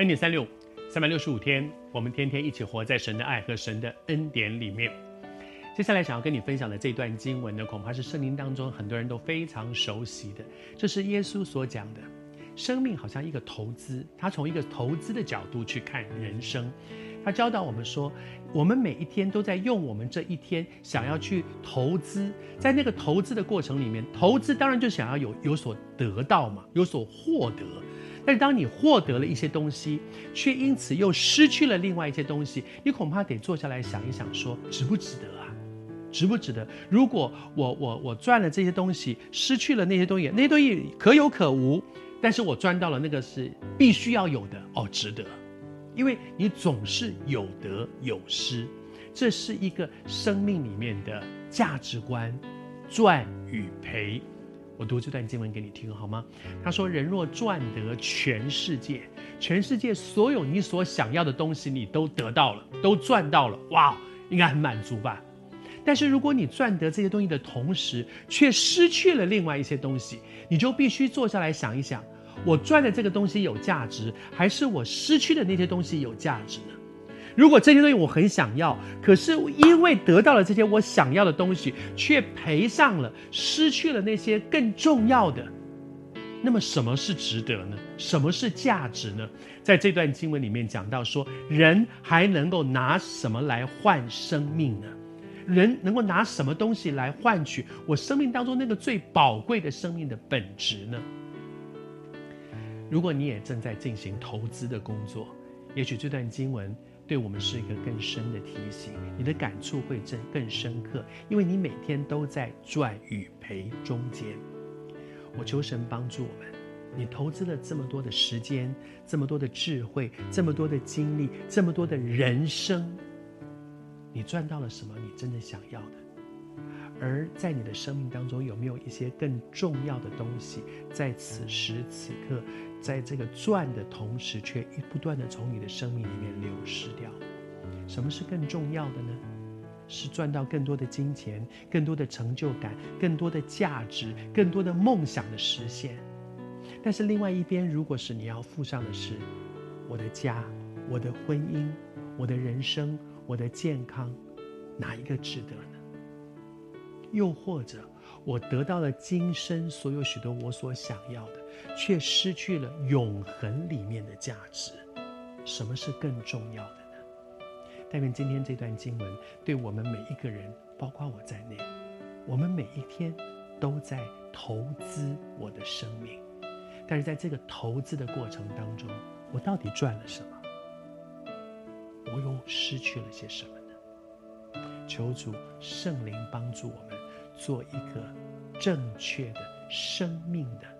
恩典三六，三百六十五天，我们天天一起活在神的爱和神的恩典里面。接下来想要跟你分享的这段经文呢，恐怕是圣经当中很多人都非常熟悉的。这是耶稣所讲的，生命好像一个投资，他从一个投资的角度去看人生。他教导我们说，我们每一天都在用我们这一天想要去投资，在那个投资的过程里面，投资当然就想要有有所得到嘛，有所获得。但是当你获得了一些东西，却因此又失去了另外一些东西，你恐怕得坐下来想一想说，值不值得啊？值不值得？如果我我我赚了这些东西，失去了那些东西，那些东西可有可无，但是我赚到了那个是必须要有的哦，值得。因为你总是有得有失，这是一个生命里面的价值观，赚与赔。我读这段经文给你听好吗？他说：“人若赚得全世界，全世界所有你所想要的东西，你都得到了，都赚到了，哇，应该很满足吧？但是如果你赚得这些东西的同时，却失去了另外一些东西，你就必须坐下来想一想：我赚的这个东西有价值，还是我失去的那些东西有价值呢？”如果这些东西我很想要，可是因为得到了这些我想要的东西，却赔上了，失去了那些更重要的，那么什么是值得呢？什么是价值呢？在这段经文里面讲到说，人还能够拿什么来换生命呢？人能够拿什么东西来换取我生命当中那个最宝贵的生命的本质呢？如果你也正在进行投资的工作，也许这段经文。对我们是一个更深的提醒，你的感触会更更深刻，因为你每天都在赚与赔中间。我求神帮助我们，你投资了这么多的时间，这么多的智慧，这么多的精力，这么多的人生，你赚到了什么？你真的想要的？而在你的生命当中，有没有一些更重要的东西，在此时此刻，在这个赚的同时，却一不断的从你的生命里面流失掉？什么是更重要的呢？是赚到更多的金钱、更多的成就感、更多的价值、更多的梦想的实现。但是另外一边，如果是你要付上的是我的家、我的婚姻、我的人生、我的健康，哪一个值得？又或者，我得到了今生所有许多我所想要的，却失去了永恒里面的价值。什么是更重要的呢？但愿今天这段经文对我们每一个人，包括我在内，我们每一天都在投资我的生命。但是在这个投资的过程当中，我到底赚了什么？我又失去了些什么？求主圣灵帮助我们。做一个正确的生命的。